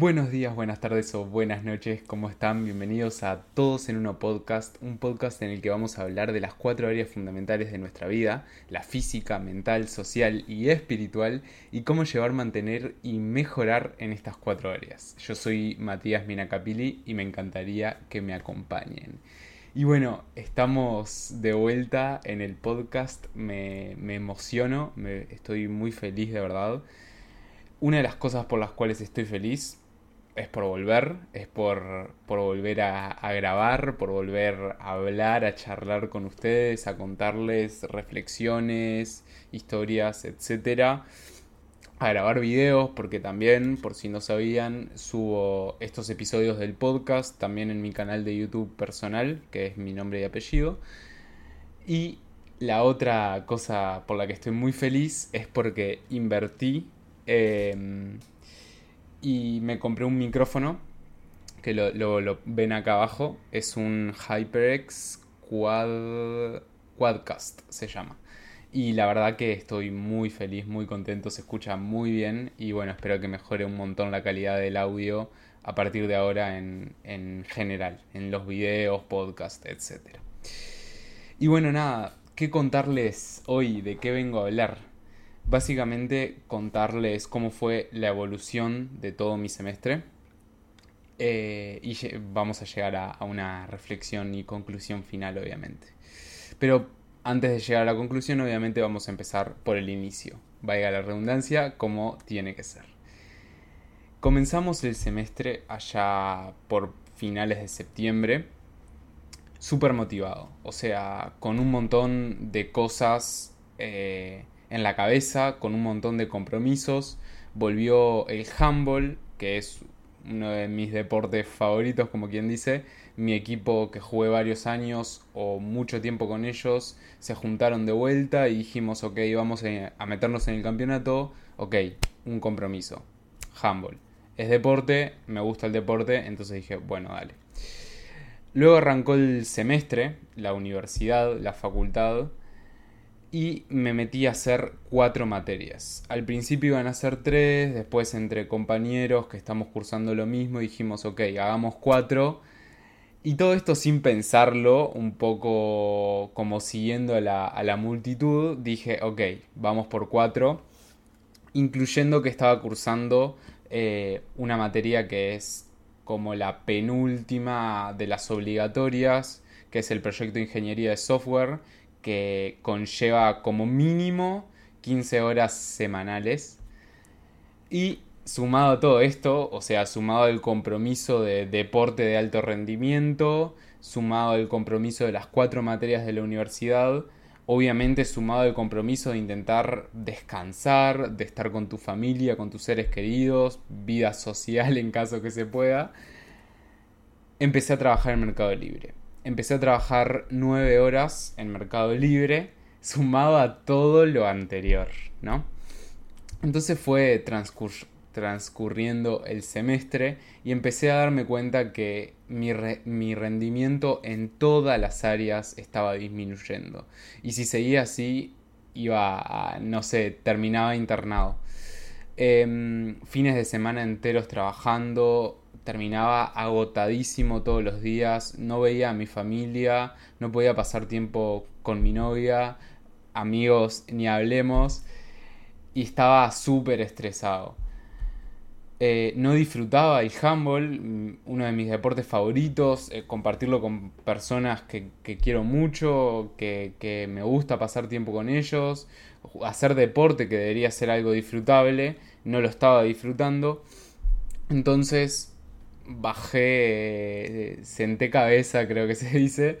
Buenos días, buenas tardes o buenas noches, ¿cómo están? Bienvenidos a Todos en Uno Podcast, un podcast en el que vamos a hablar de las cuatro áreas fundamentales de nuestra vida, la física, mental, social y espiritual, y cómo llevar, mantener y mejorar en estas cuatro áreas. Yo soy Matías Minacapili y me encantaría que me acompañen. Y bueno, estamos de vuelta en el podcast, me, me emociono, me, estoy muy feliz de verdad. Una de las cosas por las cuales estoy feliz es por volver, es por, por volver a, grabar, por volver a hablar, a charlar con ustedes, a contarles reflexiones, historias, etc. A grabar videos, porque también, por si no sabían, subo estos episodios del podcast también en mi canal de YouTube personal, que es mi nombre y apellido. Y la otra cosa por la que estoy muy feliz es porque invertí eh, y me compré un micrófono que lo, ven acá abajo. Es un HyperX Quad, Quadcast, se llama. Y la verdad que estoy muy feliz, muy contento, se escucha muy bien y bueno, espero que mejore un montón la calidad del audio a partir de ahora en, en general, en los videos, podcast, etc. Y bueno, nada, ¿qué contarles hoy? ¿De qué vengo a hablar? Básicamente contarles cómo fue la evolución de todo mi semestre eh, y vamos a llegar a, una reflexión y conclusión final obviamente. Pero antes de llegar a la conclusión obviamente vamos a empezar por el inicio, vaya la redundancia como tiene que ser. Comenzamos el semestre allá por finales de septiembre, súper motivado, o sea, con un montón de cosas... Eh, en la cabeza, con un montón de compromisos. Volvió el handball, que es uno de mis deportes favoritos, como quien dice. Mi equipo que jugué varios años o mucho tiempo con ellos se juntaron de vuelta y dijimos, ok, vamos a meternos en el campeonato. Ok, un compromiso. Handball. Es deporte, me gusta el deporte, entonces dije, bueno, dale. Luego arrancó el semestre, la universidad, la facultad, y me metí a hacer cuatro materias. Al principio iban a ser tres, después entre compañeros que estamos cursando lo mismo dijimos, ok, hagamos cuatro. Y todo esto sin pensarlo, un poco como siguiendo a la, a la multitud, dije, ok, vamos por cuatro, incluyendo que estaba cursando eh, una materia que es como la penúltima de las obligatorias, que es el proyecto de ingeniería de software, que conlleva como mínimo 15 horas semanales. Y sumado a todo esto, o sea, sumado al compromiso de deporte de alto rendimiento, sumado al compromiso de las cuatro materias de la universidad, obviamente sumado al compromiso de intentar descansar, de estar con tu familia, con tus seres queridos, vida social en caso que se pueda, empecé a trabajar en Mercado Libre empecé a trabajar nueve horas en Mercado Libre, sumado a todo lo anterior, ¿no? Entonces fue transcur transcurriendo el semestre y empecé a darme cuenta que mi, re mi, rendimiento en todas las áreas estaba disminuyendo. Y si seguía así, iba no sé, terminaba internado. Eh, fines de semana enteros trabajando, terminaba agotadísimo todos los días, no veía a mi familia, no podía pasar tiempo con mi novia, amigos, ni hablemos, y estaba súper estresado. Eh, no disfrutaba el handball, mm, uno de mis deportes favoritos, eh, compartirlo con personas que, quiero mucho, que, me gusta pasar tiempo con ellos, hacer deporte que debería ser algo disfrutable, no lo estaba disfrutando. Entonces bajé, senté cabeza, creo que se dice,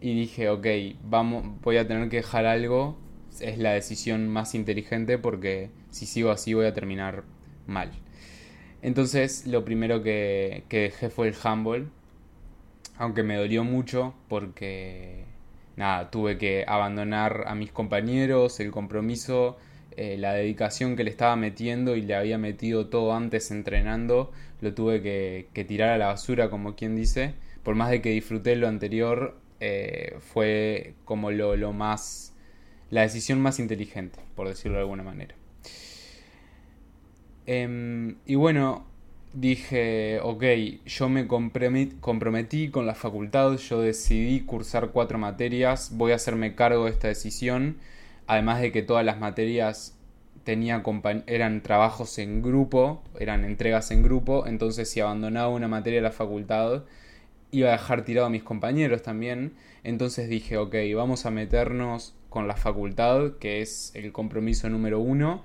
y dije, ok, vamos, voy a tener que dejar algo. Es la decisión más inteligente porque si sigo así voy a terminar mal. Entonces lo primero que, que dejé fue el handball. Aunque me dolió mucho porque nada, tuve que abandonar a mis compañeros, el compromiso eh, la dedicación que le estaba metiendo y le había metido todo antes entrenando, lo tuve que, tirar a la basura, como quien dice. Por más de que disfruté lo anterior, eh, fue como lo, lo más. la decisión más inteligente, por decirlo de alguna manera. Eh, y bueno, dije, ok, yo me comprometí con la facultad, yo decidí cursar cuatro materias, voy a hacerme cargo de esta decisión, además de que todas las materias eran trabajos en grupo, eran entregas en grupo, entonces si abandonaba una materia de la facultad, iba a dejar tirado a mis compañeros también, entonces dije, ok, vamos a meternos con la facultad, que es el compromiso número uno,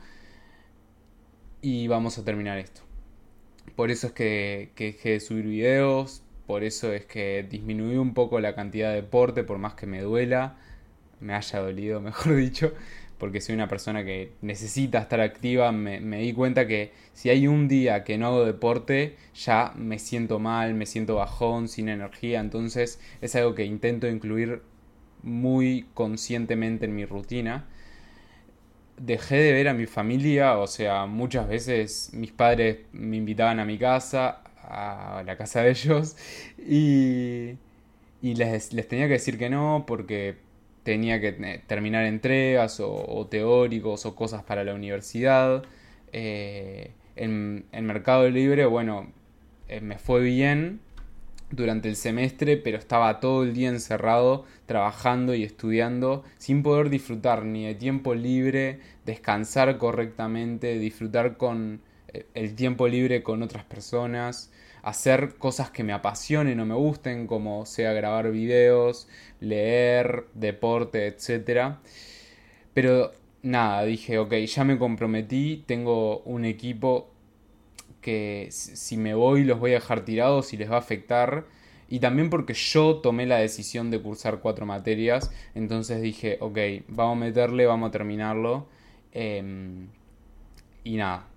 y vamos a terminar esto. Por eso es que, dejé de subir videos, por eso es que disminuí un poco la cantidad de deporte, por más que me duela, me haya dolido, mejor dicho, porque soy una persona que necesita estar activa, me, di cuenta que si hay un día que no hago deporte, ya me siento mal, me siento bajón, sin energía, entonces es algo que intento incluir muy conscientemente en mi rutina. Dejé de ver a mi familia, o sea, muchas veces mis padres me invitaban a mi casa, a la casa de ellos, y, y les, tenía que decir que no porque tenía que eh, terminar entregas o, teóricos o cosas para la universidad. Eh, en, en Mercado Libre, bueno, eh, me fue bien, durante el semestre, pero estaba todo el día encerrado trabajando y estudiando sin poder disfrutar ni de tiempo libre, descansar correctamente, disfrutar con el tiempo libre con otras personas, hacer cosas que me apasionen o me gusten, como sea grabar videos, leer, deporte, etc. Pero nada, dije, ok, ya me comprometí, tengo un equipo que si me voy los voy a dejar tirados y les va a afectar. Y también porque yo tomé la decisión de cursar cuatro materias. Entonces dije, ok, vamos a meterle, vamos a terminarlo. Em, y nada,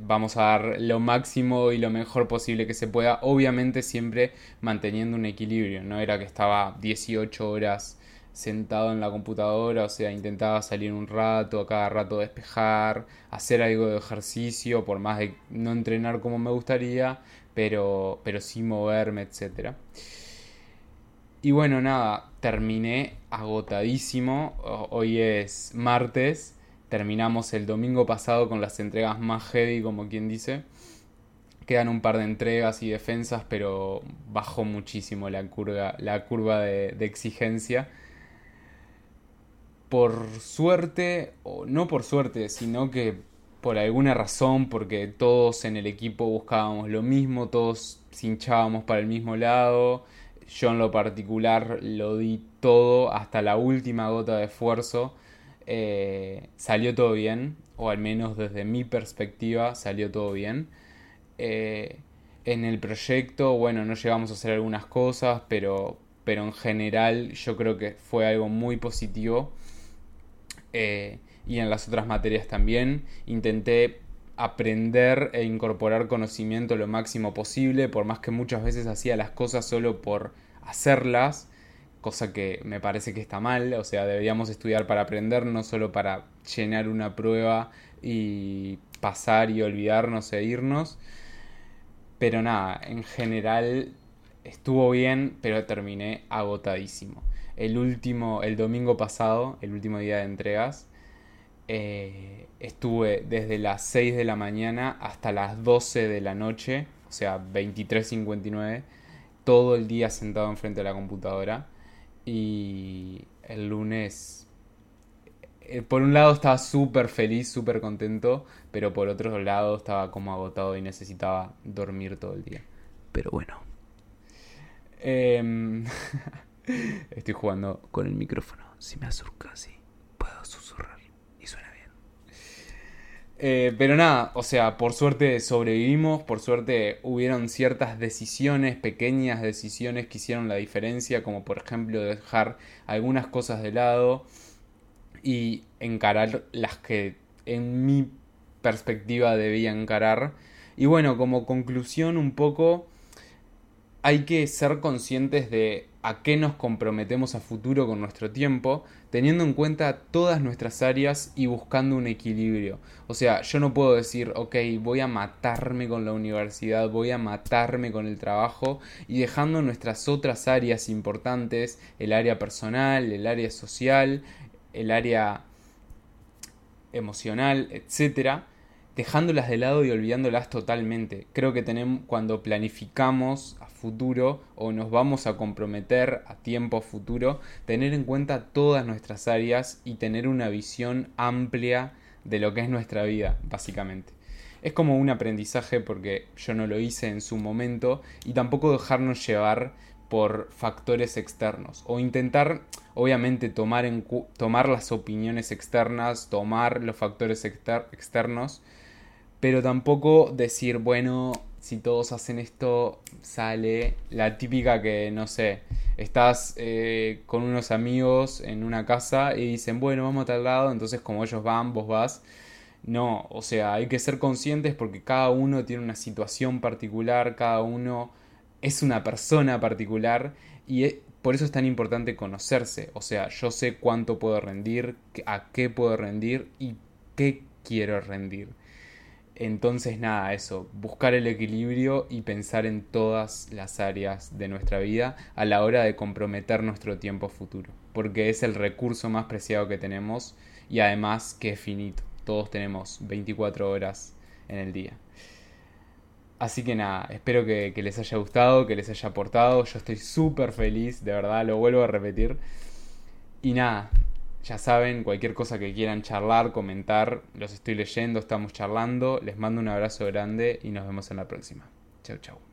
vamos a dar lo máximo y lo mejor posible que se pueda. Obviamente siempre manteniendo un equilibrio. No era que estaba 18 horas sentado en la computadora, o sea, intentaba salir un rato, a cada rato despejar, hacer algo de ejercicio, por más de no entrenar como me gustaría, pero, pero sí moverme, etc. Y bueno, nada, terminé agotadísimo, hoy es martes, terminamos el domingo pasado con las entregas más heavy, como quien dice. Quedan un par de entregas y defensas, pero bajó muchísimo la curva, la curva de exigencia. Por suerte, o no por suerte, sino que por alguna razón, porque todos en el equipo buscábamos lo mismo, todos hinchábamos para el mismo lado, yo en lo particular lo di todo hasta la última gota de esfuerzo, eh, salió todo bien, o al menos desde mi perspectiva salió todo bien. Eh, en el proyecto, bueno, no llegamos a hacer algunas cosas, pero, pero en general yo creo que fue algo muy positivo eh, y en las otras materias también. Intenté aprender e incorporar conocimiento lo máximo posible, por más que muchas veces hacía las cosas solo por hacerlas, cosa que me parece que está mal, o sea, deberíamos estudiar para aprender, no solo para llenar una prueba y pasar y olvidarnos e irnos. Pero nada, en general estuvo bien, pero terminé agotadísimo el último, el domingo pasado, el último día de entregas, eh, estuve desde las 6 de la mañana hasta las 12 de la noche, o sea, 23.59, todo el día sentado enfrente de la computadora. Y el lunes, eh, por un lado estaba súper feliz, súper contento, pero por otro lado estaba como agotado y necesitaba dormir todo el día. Pero bueno. Eh, Estoy jugando con el micrófono. Si me acerco así, puedo susurrar. Eh, pero nada, o sea, por suerte sobrevivimos, por suerte hubieron ciertas decisiones, pequeñas decisiones que hicieron la diferencia, como por ejemplo dejar algunas cosas de lado y encarar las que en mi perspectiva debía encarar. Y bueno, como conclusión un poco, hay que ser conscientes de a qué nos comprometemos a futuro con nuestro tiempo, teniendo en cuenta todas nuestras áreas y buscando un equilibrio. O sea, yo no puedo decir, ok, voy a matarme con la universidad, voy a matarme con el trabajo y dejando nuestras otras áreas importantes, el área personal, el área social, el área emocional, etcétera, dejándolas de lado y olvidándolas totalmente. Creo que tenemos, cuando planificamos futuro o nos vamos a comprometer a tiempo futuro, tener en cuenta todas nuestras áreas y tener una visión amplia de lo que es nuestra vida, básicamente. Es como un aprendizaje porque yo no lo hice en su momento y tampoco dejarnos llevar por factores externos o intentar obviamente tomar, tomar las opiniones externas, tomar los factores externos, pero tampoco decir, bueno, si todos hacen esto, sale la típica que, no sé, estás eh, con unos amigos en una casa y dicen, bueno, vamos a tal lado, entonces como ellos van, vos vas. No, o sea, hay que ser conscientes porque cada uno tiene una situación particular, cada uno es una persona particular y e, por eso es tan importante conocerse. O sea, yo sé cuánto puedo rendir, a qué puedo rendir y qué quiero rendir. Entonces nada, eso, buscar el equilibrio y pensar en todas las áreas de nuestra vida a la hora de comprometer nuestro tiempo futuro, porque es el recurso más preciado que tenemos y además que es finito. Todos tenemos 24 horas en el día. Así que nada, espero que, que les haya gustado, que les haya aportado. Yo estoy súper feliz, de verdad, lo vuelvo a repetir. Y nada, ya saben, cualquier cosa que quieran charlar, comentar, los estoy leyendo, estamos charlando. Les mando un abrazo grande y nos vemos en la próxima. Chau, chau.